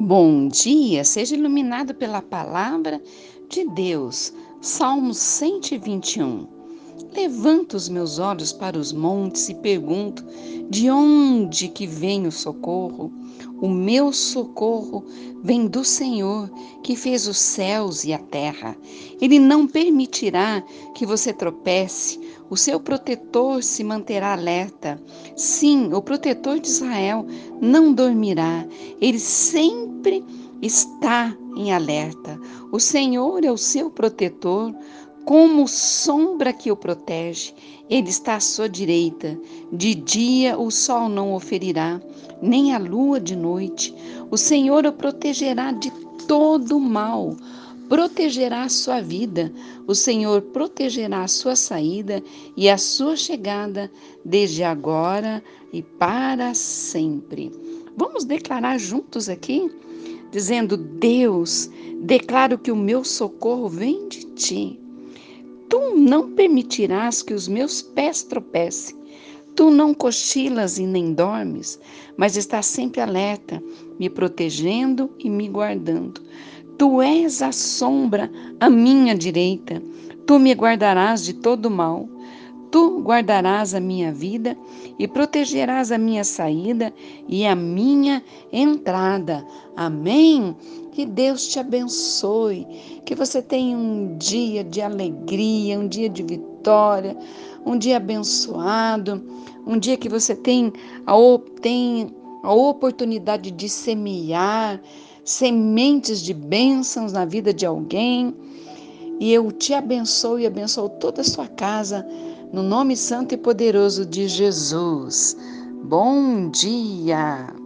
Bom dia, seja iluminado pela palavra de Deus. Salmo 121. Levanto os meus olhos para os montes e pergunto: de onde que vem o socorro? O meu socorro vem do Senhor, que fez os céus e a terra. Ele não permitirá que você tropece. O seu protetor se manterá alerta. Sim, o protetor de Israel não dormirá. Ele sempre está em alerta. O Senhor é o seu protetor como sombra que o protege. Ele está à sua direita. De dia o sol não o ferirá, nem a lua de noite. O Senhor o protegerá de todo mal. Protegerá a sua vida. O Senhor protegerá a sua saída e a sua chegada, desde agora e para sempre. Vamos declarar juntos aqui? Dizendo: Deus, declaro que o meu socorro vem de ti. Tu não permitirás que os meus pés tropecem. Tu não cochilas e nem dormes, mas estás sempre alerta, me protegendo e me guardando. Tu és a sombra à minha direita. Tu me guardarás de todo mal. Tu guardarás a minha vida e protegerás a minha saída e a minha entrada. Amém? Que Deus te abençoe, que você tenha um dia de alegria, um dia de vitória, um dia abençoado, um dia que você tem a, tem a oportunidade de semear sementes de bênçãos na vida de alguém. E eu te abençoo e abençoo toda a sua casa, no nome santo e poderoso de Jesus. Bom dia!